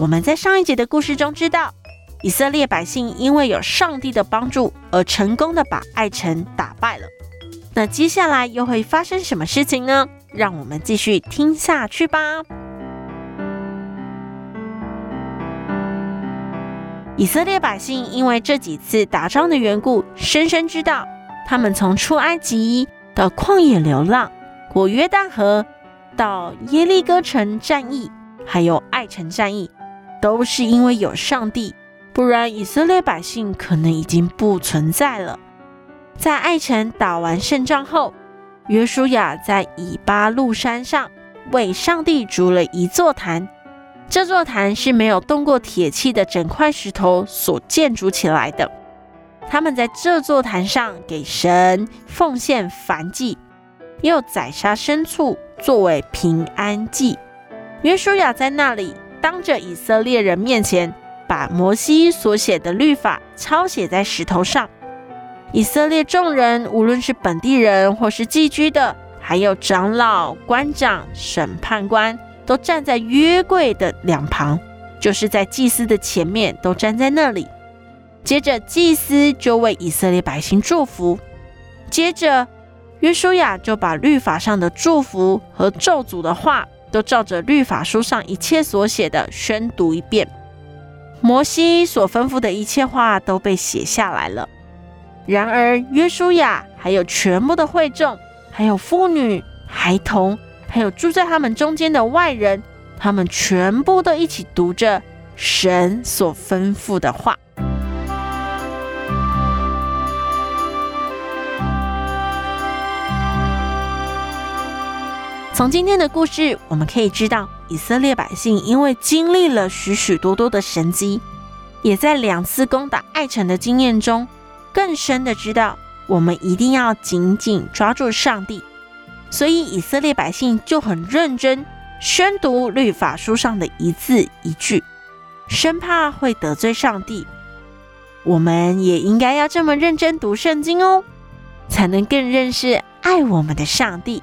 我们在上一节的故事中知道，以色列百姓因为有上帝的帮助而成功的把艾城打败了。那接下来又会发生什么事情呢？让我们继续听下去吧。以色列百姓因为这几次打仗的缘故，深深知道，他们从出埃及到旷野流浪，过约旦河，到耶利哥城战役，还有艾城战役。都是因为有上帝，不然以色列百姓可能已经不存在了。在艾城打完胜仗后，约书亚在以巴路山上为上帝筑了一座坛，这座坛是没有动过铁器的整块石头所建筑起来的。他们在这座坛上给神奉献燔祭，又宰杀牲畜作为平安祭。约书亚在那里。当着以色列人面前，把摩西所写的律法抄写在石头上。以色列众人，无论是本地人或是寄居的，还有长老、官长、审判官，都站在约柜的两旁，就是在祭司的前面，都站在那里。接着，祭司就为以色列百姓祝福。接着，约书亚就把律法上的祝福和咒诅的话。都照着律法书上一切所写的宣读一遍，摩西所吩咐的一切话都被写下来了。然而，约书亚还有全部的会众，还有妇女、孩童，还有住在他们中间的外人，他们全部都一起读着神所吩咐的话。从今天的故事，我们可以知道，以色列百姓因为经历了许许多多的神迹，也在两次攻打艾城的经验中，更深的知道，我们一定要紧紧抓住上帝。所以，以色列百姓就很认真宣读律法书上的一字一句，生怕会得罪上帝。我们也应该要这么认真读圣经哦，才能更认识爱我们的上帝。